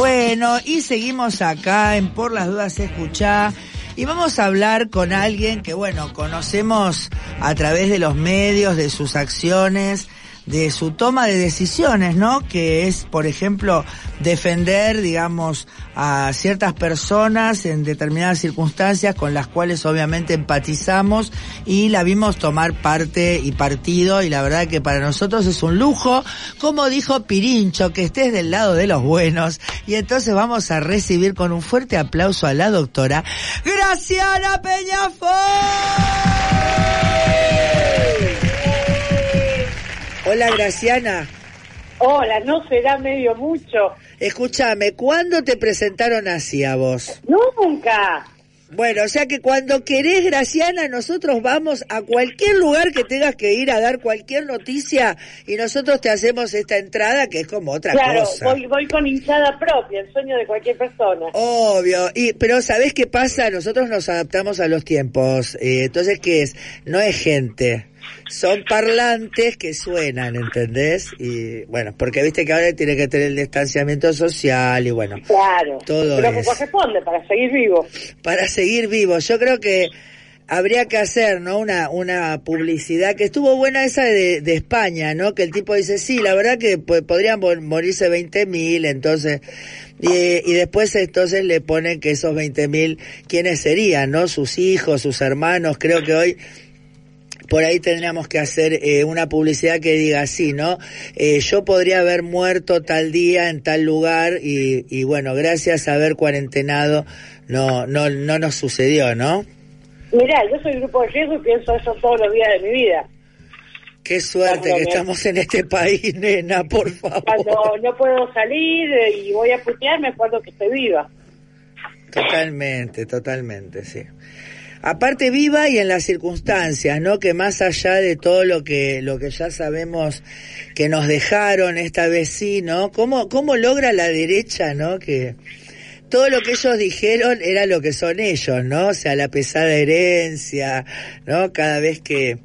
Bueno, y seguimos acá en Por las Dudas Escuchá. Y vamos a hablar con alguien que, bueno, conocemos a través de los medios, de sus acciones, de su toma de decisiones, ¿no? Que es, por ejemplo, defender, digamos, a ciertas personas en determinadas circunstancias con las cuales obviamente empatizamos y la vimos tomar parte y partido y la verdad que para nosotros es un lujo, como dijo Pirincho, que estés del lado de los buenos y entonces vamos a recibir con un fuerte aplauso a la doctora Graciana Peñafón. Hola Graciana. Hola, no será medio mucho. Escúchame, ¿cuándo te presentaron así a vos? Nunca. Bueno, o sea que cuando querés, Graciana, nosotros vamos a cualquier lugar que tengas que ir a dar cualquier noticia y nosotros te hacemos esta entrada que es como otra Claro, cosa. voy, voy con hinchada propia, el sueño de cualquier persona. Obvio, y pero ¿sabés qué pasa? Nosotros nos adaptamos a los tiempos. eh, entonces, ¿qué es? No es gente. Son parlantes que suenan, ¿entendés? Y bueno, porque viste que ahora tiene que tener el distanciamiento social y bueno, Claro. Todo es. que corresponde para seguir vivo. para seguir vivos. Yo creo que habría que hacer, ¿no? Una, una publicidad que estuvo buena esa de, de España, ¿no? Que el tipo dice, sí, la verdad que po- podrían mo- morirse 20 mil, entonces, y, y después entonces le ponen que esos 20 mil, ¿quiénes serían, no? Sus hijos, sus hermanos, creo que hoy por ahí tendríamos que hacer eh, una publicidad que diga así, ¿no? Eh, yo podría haber muerto tal día en tal lugar y, y bueno, gracias a haber cuarentenado no, no, no nos sucedió, ¿no? Mirá, yo soy grupo de riesgo y pienso eso todos los días de mi vida. Qué suerte que me- estamos en este país, nena, por favor. Cuando no puedo salir eh, y voy a putear, me acuerdo que estoy viva. Totalmente, totalmente, sí. Aparte viva y en las circunstancias, ¿no? Que más allá de todo lo que lo que ya sabemos que nos dejaron esta vez sí, ¿no? ¿Cómo cómo logra la derecha, ¿no? Que todo lo que ellos dijeron era lo que son ellos, ¿no? O sea, la pesada herencia, ¿no? Cada vez que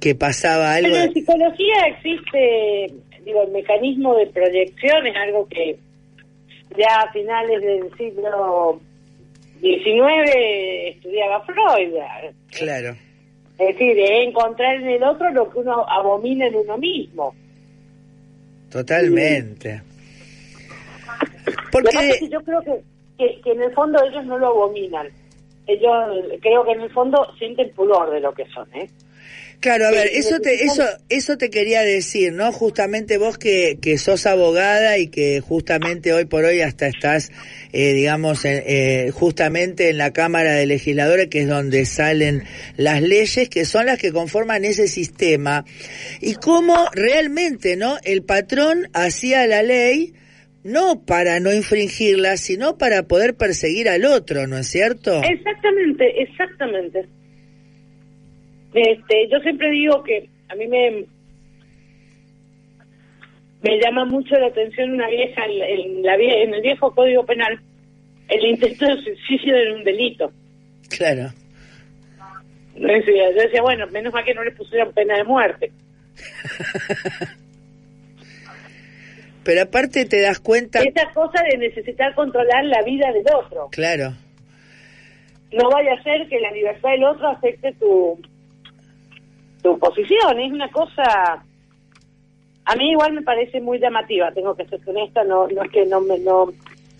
que pasaba algo Pero en psicología existe, digo, el mecanismo de proyección es algo que ya a finales del siglo XIX estudiaba Freud. claro. Es decir, es encontrar en el otro lo que uno abomina en uno mismo. Totalmente. Porque que yo creo que, que, que en el fondo ellos no lo abominan. Ellos creo que en el fondo sienten pudor de lo que son, ¿eh? Claro, a ver, Sí, eso te, eso, eso te quería decir, ¿no? Justamente vos que, que sos abogada y que justamente hoy por hoy hasta estás, eh, digamos, eh, justamente en la Cámara de Legisladores, que es donde salen las leyes, que son las que conforman ese sistema. Y cómo realmente, ¿no? El patrón hacía la ley no para no infringirla, sino para poder perseguir al otro, ¿no es cierto? Exactamente, exactamente. Este, yo siempre digo que a mí me me llama mucho la atención una vieja en, en la en el viejo Código Penal. El intento de suicidio era un delito. Claro. Decía- Yo decía, bueno, menos mal que no le pusieron pena de muerte. Pero aparte te das cuenta, Esa cosa de necesitar controlar la vida del otro. claro. No vaya a ser que la libertad del otro afecte tu, tu posición. Es una cosa... A mí igual me parece muy llamativa, tengo que ser honesta, no, no es que no me... No,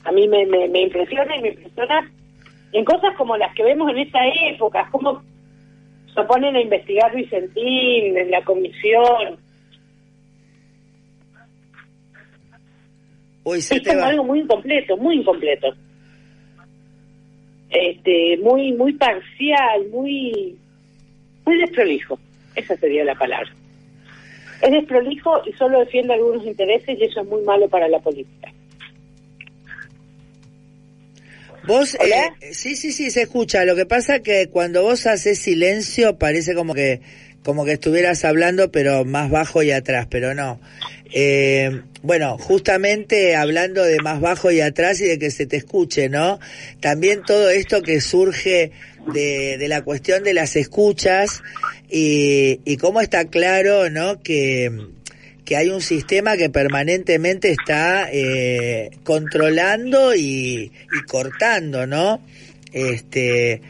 a mí me, me, me impresiona y me impresiona en cosas como las que vemos en esta época, como se ponen a investigar Vicentín en la comisión. Uy, se Es te como va. algo muy incompleto, muy incompleto. Este, muy, muy parcial, muy, muy desprolijo. Esa sería la palabra. Es desprolijo y solo defiende algunos intereses y eso es muy malo para la política. Vos, eh, sí, sí, sí, se escucha. Lo que pasa que cuando vos haces silencio parece como que como que estuvieras hablando, pero más bajo y atrás, pero no. Eh, bueno, justamente hablando de más bajo y atrás y de que se te escuche, ¿no? También todo esto que surge de, de la cuestión de las escuchas y, y cómo está claro, ¿no? Que, que hay un sistema que permanentemente está eh, controlando y, y cortando, ¿no? Este,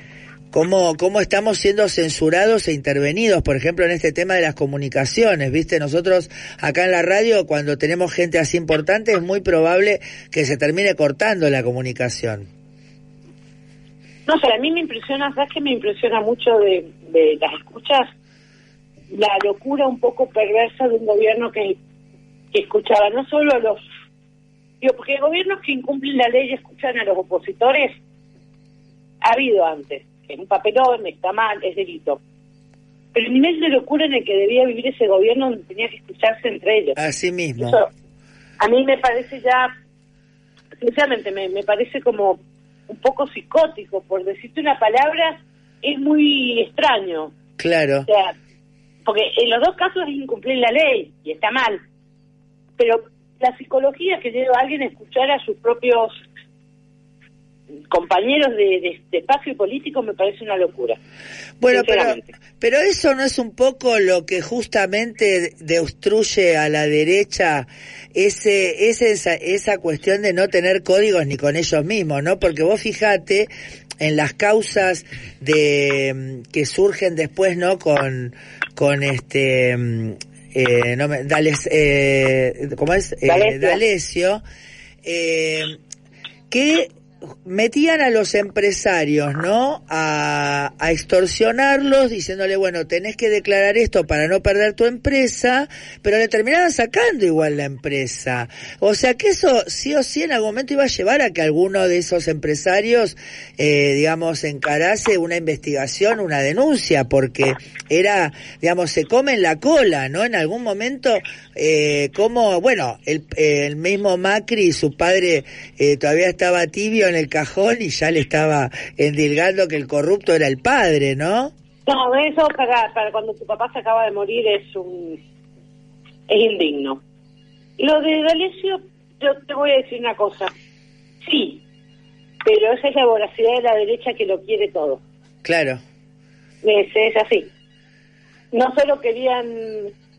cómo, cómo estamos siendo censurados e intervenidos, por ejemplo, en este tema de las comunicaciones, ¿viste? Nosotros acá en la radio, cuando tenemos gente así importante, es muy probable que se termine cortando la comunicación. No sé, a mí me impresiona, ¿sabes qué me impresiona mucho de, las escuchas? La locura un poco perversa de un gobierno que, que escuchaba no solo a los... Digo, porque gobiernos que incumplen la ley y escuchan a los opositores, ha habido antes. Es un papelón, está mal, es delito. Pero el nivel de locura en el que debía vivir ese gobierno donde tenía que escucharse entre ellos. Así mismo. Eso, a mí me parece ya, sinceramente, me, me parece como un poco psicótico, por decirte una palabra, es muy extraño. Claro. O sea, porque en los dos casos es incumplir la ley y está mal. Pero la psicología que lleva a alguien a escuchar a sus propios compañeros de, de- de espacio político me parece una locura. Bueno, pero, pero eso no es un poco lo que justamente destruye a la derecha ese, ese, esa, esa cuestión de no tener códigos ni con ellos mismos, ¿no? Porque vos fijate en las causas de mm, que surgen después, ¿no? Con, con este, mm, eh, no me, Dales, eh, ¿cómo es? Eh. D'Alessio, eh, que metían a los empresarios, ¿no? A, a extorsionarlos diciéndole, bueno, tenés que declarar esto para no perder tu empresa, pero le terminaban sacando igual la empresa. O sea que eso sí o sí en algún momento iba a llevar a que alguno de esos empresarios, eh, digamos, encarase una investigación, una denuncia, porque era, digamos, se comen la cola, ¿no? En algún momento, eh, como, bueno, el, el mismo Macri y su padre eh, todavía estaba tibio en el cajón y ya le estaba endilgando que el corrupto era el padre, ¿no? No, eso para, para cuando tu papá se acaba de morir es un es indigno. Lo de D'Alessio, yo te voy a decir una cosa. Sí, pero esa es la voracidad de la derecha que lo quiere todo. Claro. Es, es así. No solo querían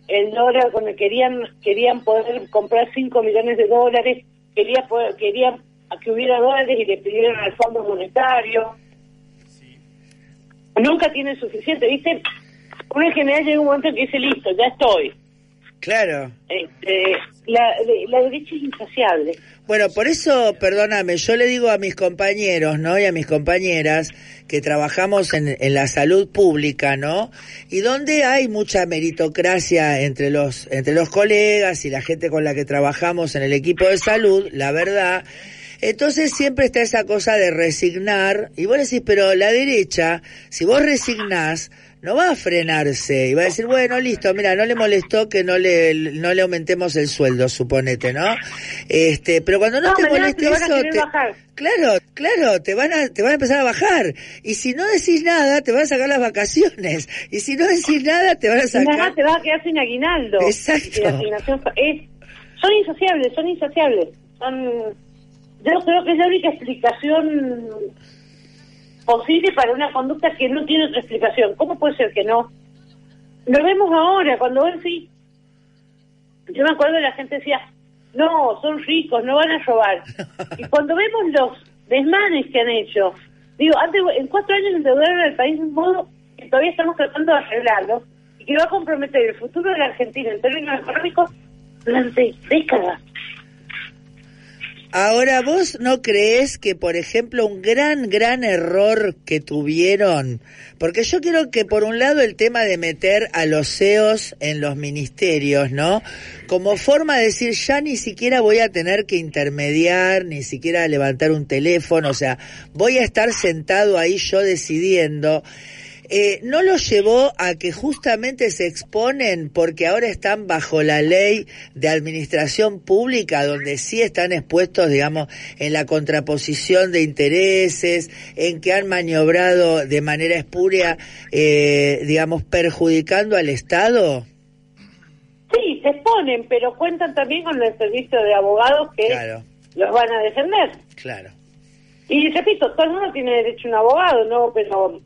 el dólar, querían querían poder comprar 5 millones de dólares, querían poder, querían que hubiera dólares y le pidieron al Fondo Monetario. Nunca tienen suficiente, ¿viste? Uno en general llega un momento en que dice, listo, ya estoy. Claro. Este, la, la derecha es insaciable. Bueno, por eso, perdóname, yo le digo a mis compañeros, ¿no? Y a mis compañeras que trabajamos en, en la salud pública, ¿no? Y donde hay mucha meritocracia entre los, entre los colegas y la gente con la que trabajamos en el equipo de salud, la verdad. Entonces siempre está esa cosa de resignar, y vos decís, pero la derecha, si vos resignás, no va a frenarse y va a decir, bueno, listo, mira, no le molestó que no le, no le aumentemos el sueldo, suponete, ¿no? Este, pero cuando no, No, te moleste eso, te- bajar. claro, claro, te van a, te van a empezar a bajar. Y si no decís nada, te van a sacar las vacaciones. Y si no decís nada, te van a Y nada, sacar. te vas a quedar sin aguinaldo. Exacto. Y la asignación fa- es- son insaciables, son insaciables. Son, yo creo que es la única explicación posible para una conducta que no tiene otra explicación. ¿Cómo puede ser que no? Lo vemos ahora, cuando ven sí. Yo me acuerdo de la gente decía, no, son ricos, no van a robar. y cuando vemos los desmanes que han hecho, digo, antes en cuatro años endeudaron al país de un modo que todavía estamos tratando de arreglarlo y que va a comprometer el futuro de la Argentina en términos económicos durante décadas. Ahora, ¿vos no crees que, por ejemplo, un gran, gran error que tuvieron? Porque yo creo que, por un lado, el tema de meter a los CEOs en los ministerios, ¿no? Como forma de decir, ya ni siquiera voy a tener que intermediar, ni siquiera levantar un teléfono, o sea, voy a estar sentado ahí yo decidiendo. Eh, ¿no los llevó a que justamente se exponen porque ahora están bajo la ley de administración pública, donde sí están expuestos, digamos, en la contraposición de intereses, en que han maniobrado de manera espuria, eh, digamos, perjudicando al Estado? Sí, se exponen, pero cuentan también con el servicio de abogados que Claro, los van a defender. claro, Y repito, todo el mundo tiene derecho a un abogado, ¿no? Pero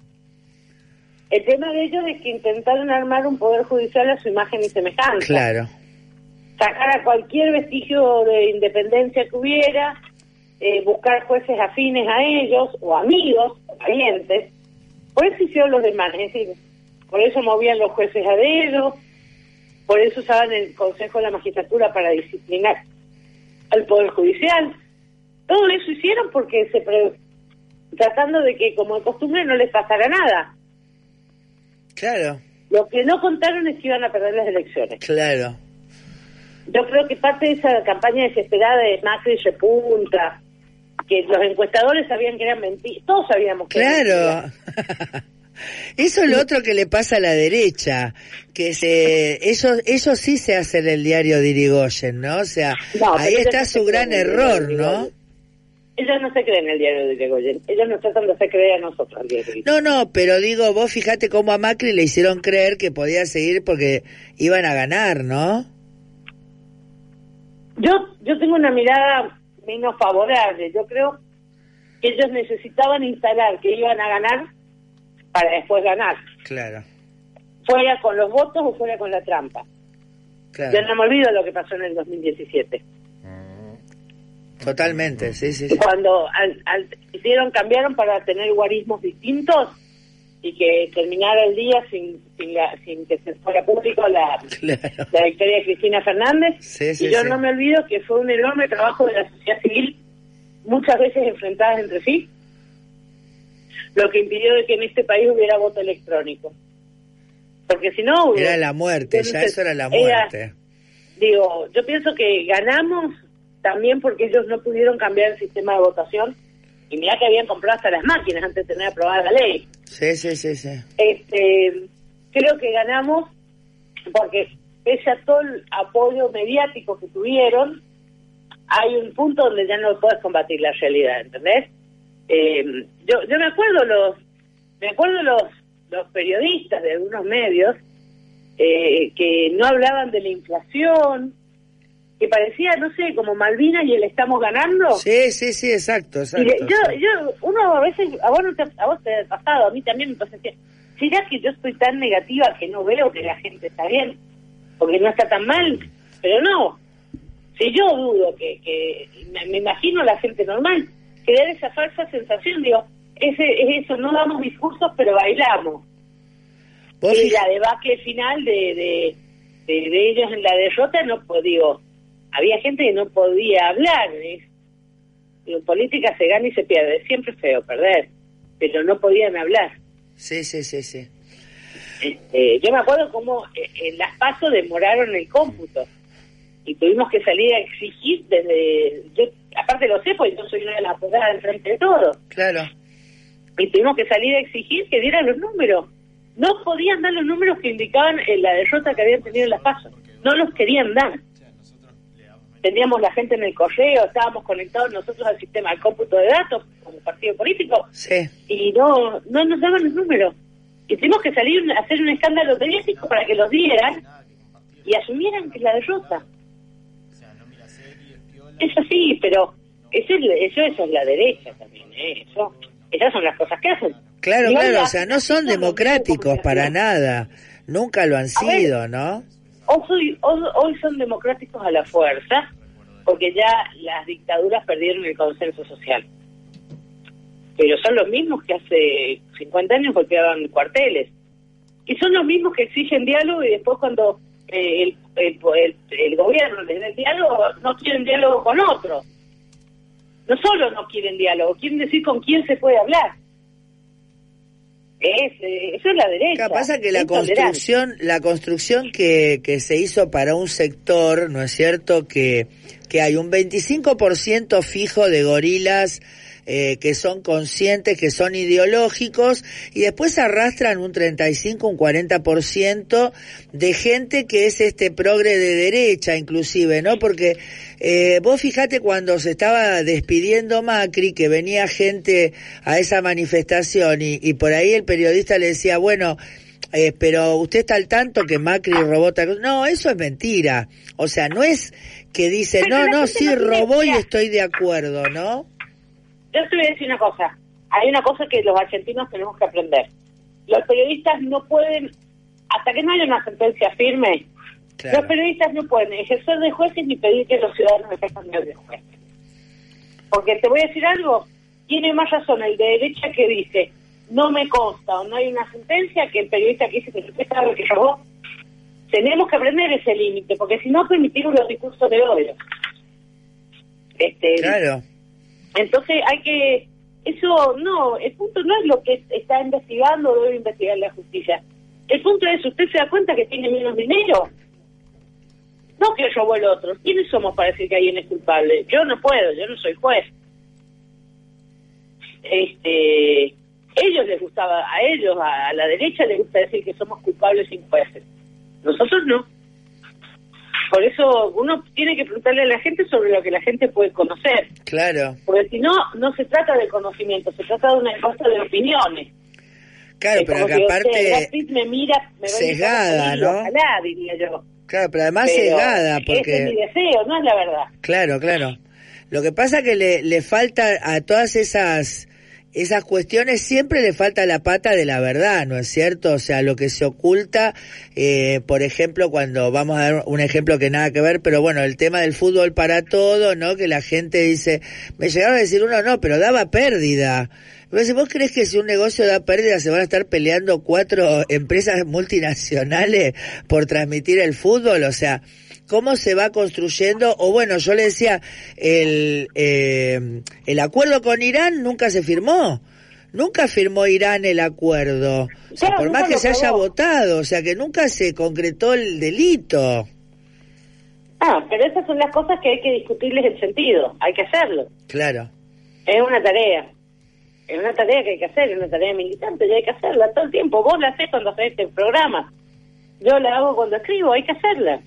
el tema de ellos es que intentaron armar un poder judicial a su imagen y semejanza. claro. Sacar a cualquier vestigio de independencia que hubiera, eh, buscar jueces afines a ellos, o amigos, o parientes. Por eso hicieron los demás, es decir, por eso movían los jueces a dedo, por eso usaban el Consejo de la Magistratura para disciplinar al Poder Judicial. Todo eso hicieron porque se pre- tratando de que como de costumbre no les pasara nada. Claro, Lo que no contaron es que iban a perder las elecciones. claro. Yo creo que parte de esa campaña desesperada de Macri repunta, que los encuestadores sabían que eran mentiras, todos sabíamos que eran Claro. Eso es lo otro que le pasa a la derecha, que se, ellos, ellos sí se hacen el diario de Irigoyen, ¿no? O sea, No, ahí está su gran error, ¿no? Ellos no se creen en el diario de Irigoyen, ellos nos tratan de hacer creer a nosotros el diario de Irigoyen. No, no, pero digo, vos fíjate cómo a Macri le hicieron creer que podía seguir porque iban a ganar, ¿no? Yo, yo tengo una mirada menos favorable. Yo creo que ellos necesitaban instalar que iban a ganar para después ganar, Claro, fuera con los votos o fuera con la trampa. Yo claro. no me olvido lo que pasó en el 2017. Totalmente, sí, sí, sí. Cuando al, al- hicieron, cambiaron para tener guarismos distintos y que terminara el día sin, sin, la- sin que se fuera público la, Claro. la victoria de Cristina Fernández. Sí, sí, y yo no me olvido que fue un enorme trabajo de la sociedad civil, muchas veces enfrentadas entre sí, lo que impidió de que en este país hubiera voto electrónico. Porque si no... hubo- Era la muerte, ya eso era la era- muerte. digo, yo pienso que ganamos también porque ellos no pudieron cambiar el sistema de votación. Y mira que habían comprado hasta las máquinas antes de tener aprobada la ley. Sí, sí, sí, sí. Este, creo que ganamos porque pese a todo el apoyo mediático que tuvieron, hay un punto donde ya no puedes combatir la realidad, ¿entendés? Eh, yo, yo me acuerdo los, me acuerdo los, los periodistas de algunos medios eh, que no hablaban de la inflación, que parecía, no sé, como Malvinas y el estamos ganando. Sí, sí, sí, exacto, Y exacto. de- yo, yo, uno a veces, a vos, no te, a vos te ha pasado, a mí también me pasa que, ¿será que yo estoy tan negativa que no veo que la gente está bien? Porque no está tan mal, pero no. Si yo dudo que, que me, imagino a la gente normal, que da esa falsa sensación, digo, ese, es eso, no damos discursos, pero bailamos. Y la debacle final de, de, de, de ellos en la derrota, no po- digo, había gente que no podía hablar. ¿eh? En política se gana y se pierde, siempre es feo perder, pero no podían hablar. Sí, sí, sí, sí. Este, yo me acuerdo cómo eh, en las pasos demoraron el cómputo y tuvimos que salir a exigir desde, yo aparte lo sé porque yo soy una de las apoyadas del frente de todo, Claro. y tuvimos que salir a exigir que dieran los números. No podían dar los números que indicaban eh, la derrota que habían tenido en las pasos. No los querían dar. Teníamos la gente en el correo, estábamos conectados nosotros al sistema de cómputo de datos como partido político Sí. y no no nos daban los números. Y tuvimos que salir a hacer un escándalo periodístico para que los dieran y asumieran que es la derrota. Es así, pero eso es, eso, eso es la derecha también, ¿eh? Eso, esas son las cosas que hacen. Claro, claro, o sea, no son democráticos para nada. Nunca lo han sido, ¿no? Hoy, hoy son democráticos a la fuerza, porque ya las dictaduras perdieron el consenso social. Pero son los mismos que hace 50 años golpeaban cuarteles. Y son los mismos que exigen diálogo y después cuando eh, el, el, el- el gobierno les da el diálogo, no quieren diálogo con otros. No solo no quieren diálogo, quieren decir con quién se puede hablar. Es, eh, eso es la derecha. Pasa que la construcción, la construcción que, que se hizo para un sector, ¿no es cierto?, que que hay un 25% fijo de gorilas eh, que son conscientes, que son ideológicos, y después arrastran un 35, un 40% de gente que es este progre de derecha, inclusive, ¿no? Porque eh, vos fijate cuando se estaba despidiendo Macri, que venía gente a esa manifestación, y, y por ahí el periodista le decía, bueno, eh, pero usted está al tanto que Macri robó tal No, eso es mentira. O sea, no es que dice, Pero no, no, sí robó y estoy de acuerdo, ¿no? Yo te voy a decir una cosa. Hay una cosa que los argentinos tenemos que aprender. Los periodistas no pueden, hasta que no haya una sentencia firme, Claro. los periodistas no pueden ejercer de jueces ni pedir que los ciudadanos ejerzan de jueces. Porque te voy a decir algo, tiene más razón el de derecha que dice, no me consta o no hay una sentencia, que el periodista que dice que usted sabe que robó. Tenemos que aprender ese límite, porque si no permitimos los discursos de odio. Este, Claro. Entonces hay que, eso no, el punto no es lo que está investigando o debe investigar la justicia. El punto es, ¿usted se da cuenta que tiene menos dinero? No que robó el otro. ¿Quiénes somos para decir que alguien es culpable? Yo no puedo, yo no soy juez. Este, ellos les gustaba, a ellos, a, a la derecha les gusta decir que somos culpables sin jueces. Nosotros no. Por eso uno tiene que preguntarle a la gente sobre lo que la gente puede conocer. Claro. Porque si no, no se trata de conocimiento, se trata de una encuesta de opiniones. Claro, Es pero que que, "Che, Brad aparte, Pitt me mira, me a sesgada, ¿no? Ojalá, diría yo. claro, pero además Pero cegada, Ese es mi porque, deseo, no es la verdad. claro, claro. Lo que pasa que le, le falta a todas esas, esas cuestiones siempre le falta la pata de la verdad, ¿no es cierto? O sea, lo que se oculta, eh, por ejemplo, cuando vamos a dar un ejemplo que nada que ver, pero bueno, el tema del fútbol para todo, ¿no? Que la gente dice, me llegaron a decir uno, no, pero daba pérdida. ¿vos crees que si un negocio da pérdida se van a estar peleando cuatro empresas multinacionales por transmitir el fútbol? O sea, ¿cómo se va construyendo? O bueno, yo le decía, el, eh, el acuerdo con Irán nunca se firmó. Nunca firmó Irán el acuerdo. O sea, Claro, por más que se haya votado, o sea, que nunca se concretó el delito. Ah, pero esas son las cosas que hay que discutirles el sentido, hay que hacerlo. Claro. Es una tarea. Es una tarea que hay que hacer, es una tarea militante y hay que hacerla todo el tiempo. Vos la haces cuando haces este programa. Yo la hago cuando escribo, hay que hacerla.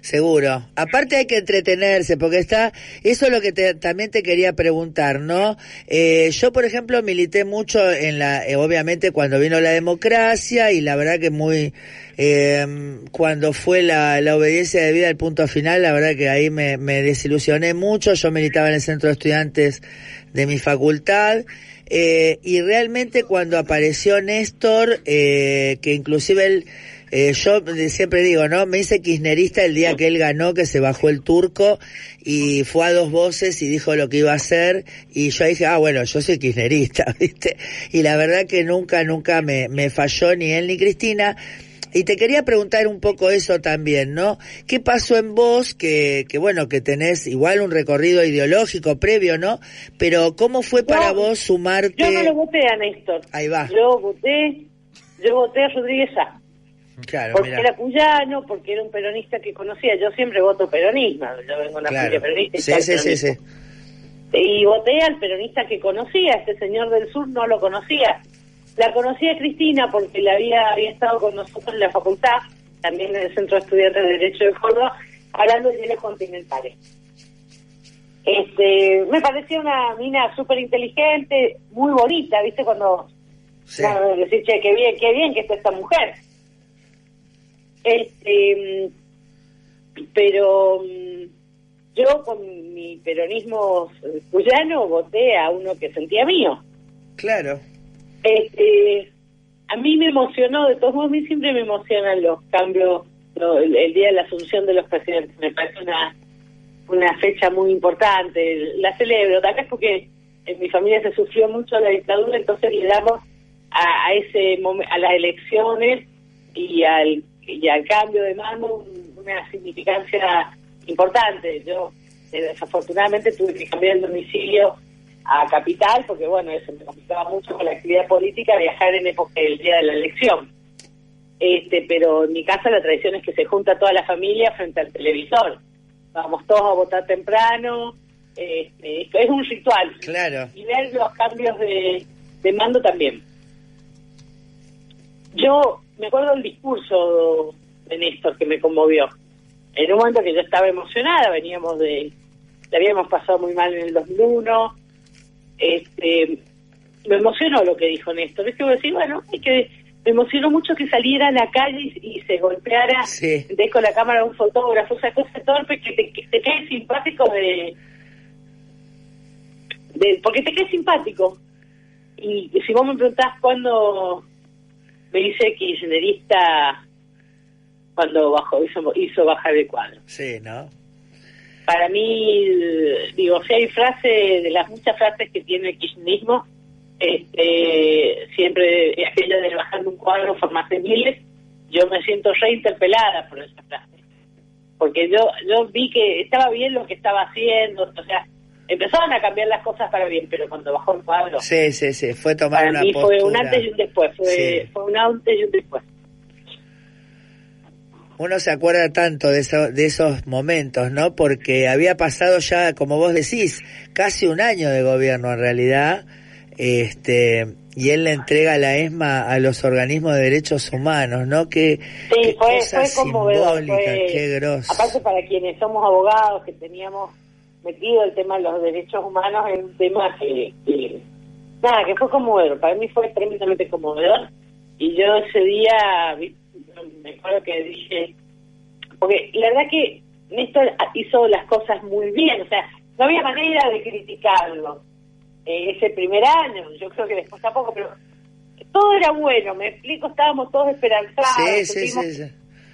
Seguro. Aparte hay que entretenerse, porque está, eso es lo que te- también te quería preguntar, ¿no? Eh, yo, por ejemplo, milité mucho en la, eh, obviamente cuando vino la democracia y la verdad que muy, eh, cuando fue la, la obediencia de vida al punto final, la verdad que ahí me, me desilusioné mucho. Yo militaba en el centro de estudiantes de mi facultad. Eh, y realmente cuando apareció Néstor, eh, que inclusive él, eh, yo siempre digo, ¿no? Me hice kirchnerista el día que él ganó, que se bajó el turco y fue a dos voces y dijo lo que iba a hacer y yo dije, ah, bueno, yo soy kirchnerista, ¿viste? Y la verdad que nunca, nunca me, me falló ni él ni Cristina. Y te quería preguntar un poco eso también, ¿no? ¿Qué pasó en vos que, que bueno, que tenés igual un recorrido ideológico previo, ¿no? Pero ¿cómo fue para No, vos sumarte? Yo no lo voté a Néstor. Ahí va. Yo voté, yo voté a Rodríguez A. Claro, Porque mira. era cuyano, porque era un peronista que conocía. Yo siempre voto peronismo. Yo vengo de una Claro. familia peronista. y Sí, sí, sí. Y voté al peronista que conocía, este señor del sur no lo conocía. La conocía Cristina porque la había, había estado con nosotros en la facultad, también en el Centro de Estudiantes de Derecho de Córdoba, hablando de bienes continentales. Este, me parecía una mina súper inteligente, muy bonita, ¿viste? Cuando Sí. Decir, che, qué bien, qué bien que está esta mujer. Este, pero yo con mi peronismo eh, cuyano voté a uno que sentía mío. Claro. Este, a mí me emocionó, de todos modos, a mí siempre me emocionan los cambios, lo- el, el día de la asunción de los presidentes. Me parece una, una fecha muy importante. La celebro, tal vez porque en mi familia se sufrió mucho la dictadura, entonces le damos a, a ese a las elecciones y al, y al cambio de mando un- una significancia importante. Yo eh, desafortunadamente tuve que cambiar el domicilio a Capital, porque bueno, eso me complicaba mucho con la actividad política viajar en época del día de la elección. Este, pero en mi casa la tradición es que se junta toda la familia frente al televisor. vamos todos a votar temprano, este, es un ritual. Claro. Y ver los cambios de, de mando también. Yo me acuerdo del discurso de Néstor que me conmovió. En un momento que yo estaba emocionada, veníamos de, le habíamos pasado muy mal en el 2001, este, me emocionó lo que dijo Néstor. Es que voy a decir, bueno, es que me emocionó mucho que saliera a la calle y, se golpeara Sí. de con la cámara un fotógrafo, esa cosa torpe que te, que te cae simpático de, de porque te cae simpático. Y si vos me preguntás cuándo me hice kirchnerista, cuando bajó, hizo, hizo bajar el cuadro. Sí, ¿no? Para mí, digo, si hay frases, de las muchas frases que tiene el kirchnerismo, este, siempre aquello de bajar un cuadro, formarse miles, yo me siento reinterpelada por esa frase. Porque yo yo vi que estaba bien lo que estaba haciendo, o sea, empezaban a cambiar las cosas para bien, pero cuando bajó el cuadro, Sí, sí, sí. Fue tomar para una mí postura. fue un antes y un después, fue, Sí. fue un antes y un después. Uno se acuerda tanto de, eso- de esos momentos, ¿no? Porque había pasado ya, como vos decís, casi un año de gobierno en realidad, este, y él le entrega la ESMA a los organismos de derechos humanos, ¿no? Que Sí, qué fue, cosa fue simbólica, fue- qué grosso. Aparte para quienes somos abogados, que teníamos metido el tema de los derechos humanos, es un tema que, que- nada, que fue conmovedor. Para mí fue tremendamente conmovedor. Y yo ese día, vi- me acuerdo que dije, porque la verdad que Néstor hizo las cosas muy bien, o sea, no había manera de criticarlo eh, ese primer año, yo creo que después tampoco, pero todo era bueno, me explico, estábamos todos esperanzados, sí.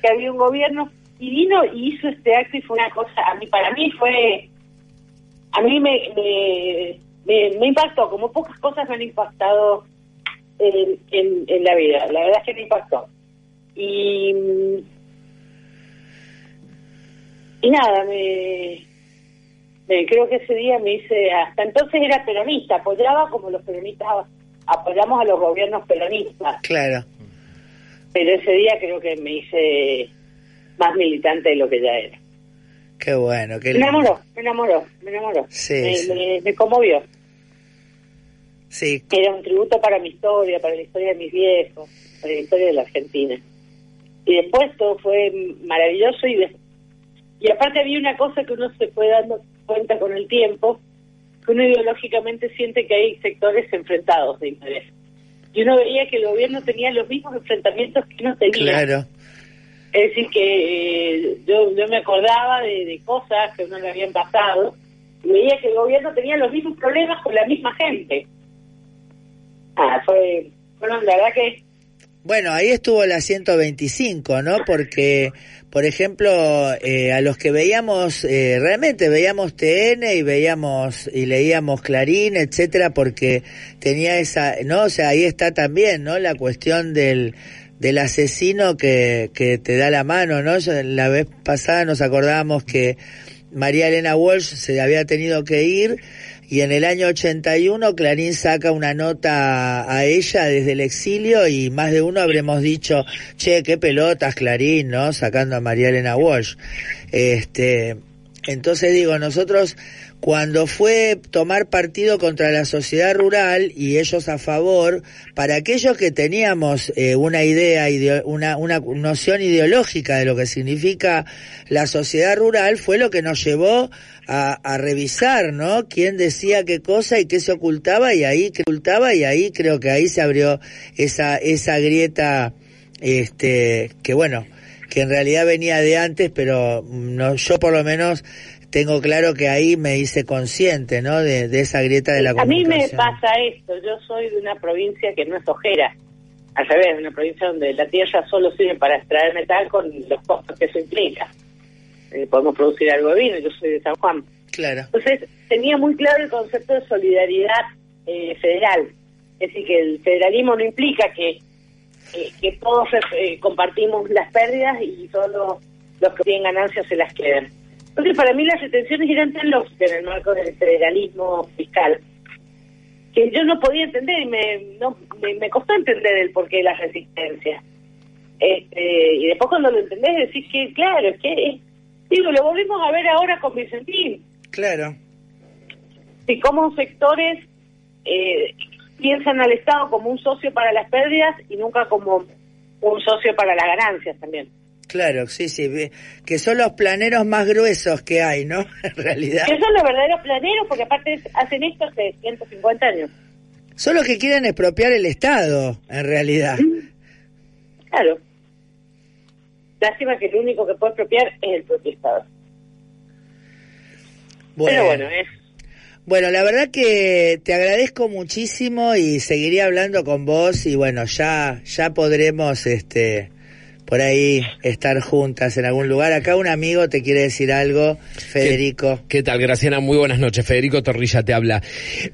que había un gobierno y vino y hizo este acto y fue una cosa, a mí para mí fue, a mí me, me, me, me impactó, como pocas cosas me han impactado en, en, en la vida, la verdad es que me impactó. Y, y nada, me, me creo que ese día me hice, hasta entonces era peronista, apoyaba como los peronistas apoyamos a los gobiernos peronistas Claro. pero ese día creo que me hice más militante de lo que ya era. Qué bueno, qué Me enamoró, me enamoró, me enamoró. Sí, me, sí. me- me conmovió. Sí, Era un tributo para mi historia, para la historia de mis viejos, para la historia de la Argentina. Y después todo fue maravilloso y, de- y aparte había una cosa que uno se fue dando cuenta con el tiempo, que uno ideológicamente siente que hay sectores enfrentados de interés. Y uno veía que el gobierno tenía los mismos enfrentamientos que uno tenía. claro. Es decir, que eh, yo, yo me acordaba de, de cosas que a uno le habían pasado y veía que el gobierno tenía los mismos problemas con la misma gente. Ah, fue, fueron la verdad que Bueno, ahí estuvo la 125, ¿no? Porque, por ejemplo, eh, a los que veíamos, eh, realmente veíamos TN y veíamos y leíamos Clarín, etcétera, porque tenía esa, ¿no? O sea, ahí está también, ¿no? La cuestión del, del asesino que, que te da la mano, ¿no? La vez pasada nos acordábamos que María Elena Walsh se había tenido que ir y en el año 81 Clarín saca una nota a ella desde el exilio y más de uno habremos dicho, che, qué pelotas Clarín, ¿no? Sacando a María Elena Walsh. Este, entonces digo, nosotros cuando fue tomar partido contra la sociedad rural y ellos a favor, para aquellos que teníamos eh, una idea, una, noción ideológica de lo que significa la sociedad rural, fue lo que nos llevó a, a revisar, ¿no? Quién decía qué cosa y qué se ocultaba y ahí ocultaba y ahí creo que ahí se abrió esa esa grieta, este, que bueno, que en realidad venía de antes, pero no, yo por lo menos tengo claro que ahí me hice consciente, ¿no? De, de esa grieta de la a mí me pasa esto, yo soy de una provincia que no es ojera, al revés, una provincia donde la tierra solo sirve para extraer metal con los costos que eso implica. Eh, podemos producir algo de vino, yo soy de San Juan. Claro, Entonces, tenía muy claro el concepto de solidaridad eh, federal. Es decir, que el federalismo no implica que, que, que todos eh, compartimos las pérdidas y solo los que tienen ganancias se las quedan. Entonces, para mí las retenciones eran tan lógicas en el marco del federalismo fiscal que yo no podía entender y me, no, me, me costó entender el porqué de la resistencia. Este, y después cuando lo entendés decís que, claro, es que Digo, lo volvimos a ver ahora con Vicentín. Claro. Y cómo sectores eh, piensan al Estado como un socio para las pérdidas y nunca como un socio para las ganancias también. Claro, sí, sí, que son los planeros más gruesos que hay, ¿no? En realidad. Que son los verdaderos planeros porque aparte hacen esto hace 150 años. Son los que quieren expropiar el Estado, en realidad. Claro. Lástima que el único que puede expropiar es el propio Estado. Pero bueno, es Bueno, la verdad que te agradezco muchísimo y seguiré hablando con vos y bueno, ya ya podremos este por ahí estar juntas en algún lugar. Acá un amigo te quiere decir algo, Federico. ¿Qué tal, Graciana? Muy buenas noches. Federico Torrilla te habla.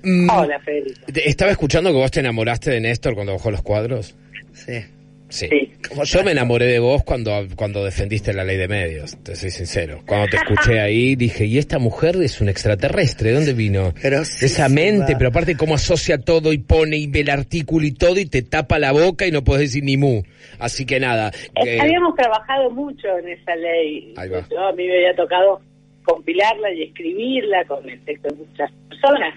Mm, Hola, Federico. te- Estaba escuchando que vos te enamoraste de Néstor cuando bajó los cuadros. Sí. Sí. Sí. Como yo me enamoré de vos cuando, cuando defendiste la ley de medios, te soy sincero. Cuando te escuché ahí dije, ¿y esta mujer es un extraterrestre? ¿De dónde vino? Grosísima. Esa mente, pero aparte cómo asocia todo y pone y ve el artículo y todo y te tapa la boca y no puedes decir ni mu. Así que nada. Eh, eh, Habíamos trabajado mucho en esa ley. Ahí va. Yo, a mí me había tocado compilarla y escribirla con el texto de muchas personas.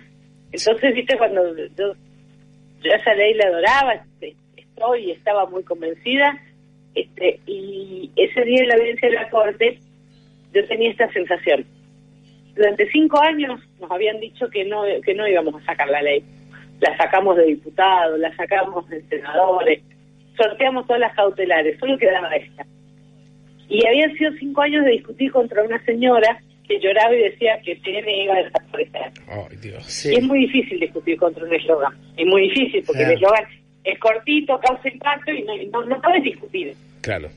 Entonces, viste, cuando yo, yo esa ley la adoraba, este, estoy y estaba muy convencida, este y ese día de la audiencia de la Corte yo tenía esta sensación. Durante cinco años nos habían dicho que no que no íbamos a sacar la ley. La sacamos de diputados, la sacamos de senadores, sorteamos todas las cautelares, solo quedaba esta. Y habían sido cinco años de discutir contra una señora que lloraba y decía que TN iba a desaparecer. Ay, Dios. Sí. Y es muy difícil discutir contra un eslogan. Es muy difícil porque el eslogan es cortito, causa impacto y no, no, no puedes discutir. Claro.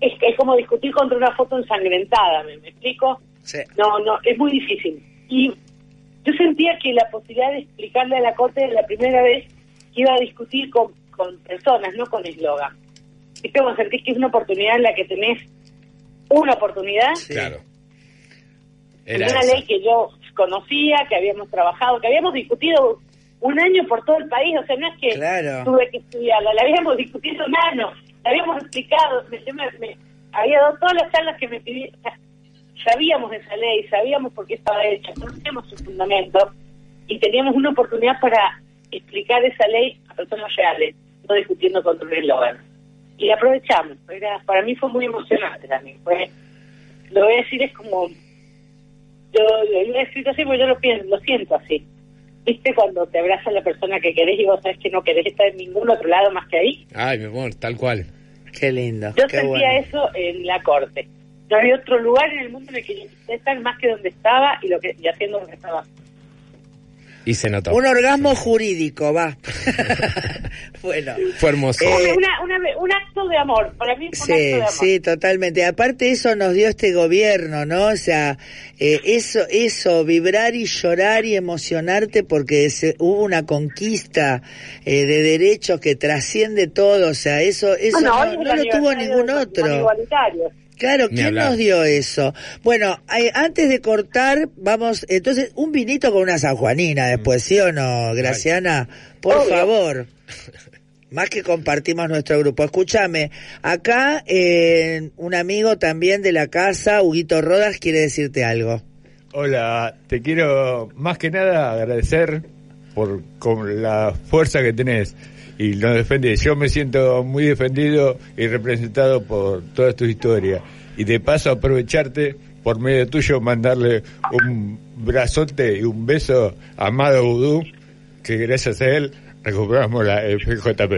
Es, es como discutir contra una foto ensangrentada, ¿me, me explico? Sí. No, no, es muy difícil. Y yo sentía que la posibilidad de explicarle a la Corte la primera vez que iba a discutir con, con personas, no con eslogan. ¿Viste? Como sentís que es una oportunidad en la que tenés una oportunidad Sí. Claro. en Era una esa. ley que yo conocía, que habíamos trabajado, que habíamos discutido un año por todo el país, o sea, no es que Claro. tuve que estudiarla, la habíamos discutido año, la habíamos explicado, me, me- había dado todas las charlas que me pidieron, sabíamos de esa ley, sabíamos por qué estaba hecha, conocíamos su fundamento y teníamos una oportunidad para explicar esa ley a personas reales, no discutiendo contra un eslogan. Y la aprovechamos, era, para mí fue muy emocionante también, fue, lo voy a decir, es como yo lo voy a decir así porque yo lo pienso, lo siento así. ¿Viste cuando te abraza la persona que querés y vos sabés que no querés estar en ningún otro lado más que ahí? Ay, mi amor, tal cual. Qué lindo. Yo qué sentía bueno. eso en la corte. No había otro lugar en el mundo en el que yo quisiera estar más que donde estaba y lo que y haciendo lo que estaba. Y se notó. Un orgasmo jurídico, va. bueno. Fue hermoso. Eh, Una- una- un acto de amor, para mí fue un acto Sí, de amor. sí, totalmente. Aparte eso nos dio este gobierno, ¿no? O sea, eh, eso, eso, vibrar y llorar y emocionarte porque se, hubo una conquista eh, de derechos que trasciende todo, o sea, eso, eso Bueno, no, es no el lo tuvo ningún otro. igualitario. Claro, ¿quién hablar. nos dio eso? Bueno, ay, antes de cortar, vamos, entonces, un vinito con una sanjuanina después, ¿sí o no, Graciana? Por Obvio. favor. Más que compartimos nuestro grupo. Escúchame, acá eh, un amigo también de la casa, Huguito Rodas, quiere decirte algo. Hola, te quiero más que nada agradecer por con la fuerza que tenés y lo defendés. Yo me siento muy defendido y representado por todas tus historias. Y de paso aprovecharte por medio tuyo mandarle un brazote y un beso a Amado Vudú, que gracias a él recuperamos la FJP.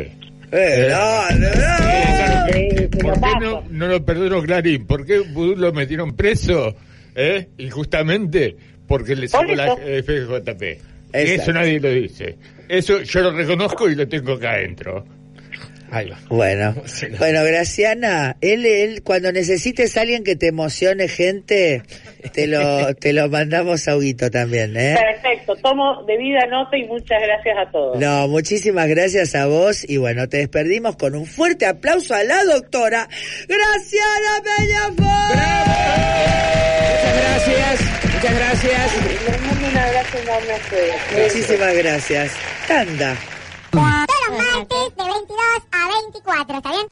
Eh, no, no, no. Eh, ¿Por qué no, no lo perdonó Clarín? ¿Por qué Vudú lo metieron preso? ¿Eh? Injustamente porque le sacó la. FJP. Eso nadie lo dice. Eso yo lo reconozco y lo tengo acá adentro. Ahí va. Bueno, Sí, no. bueno, Graciana, él, él, cuando necesites a alguien que te emocione, gente, te lo, te lo mandamos a Huguito también, ¿eh? Perfecto, tomo debida nota y muchas gracias a todos. No, muchísimas gracias a vos y bueno, te despedimos con un fuerte aplauso a la doctora Graciana Peñafort. Muchas gracias. Muchas gracias. Les mando un abrazo enorme a ustedes. Muchísimas gracias. Tanda. Martes de 22 a 24, ¿está bien?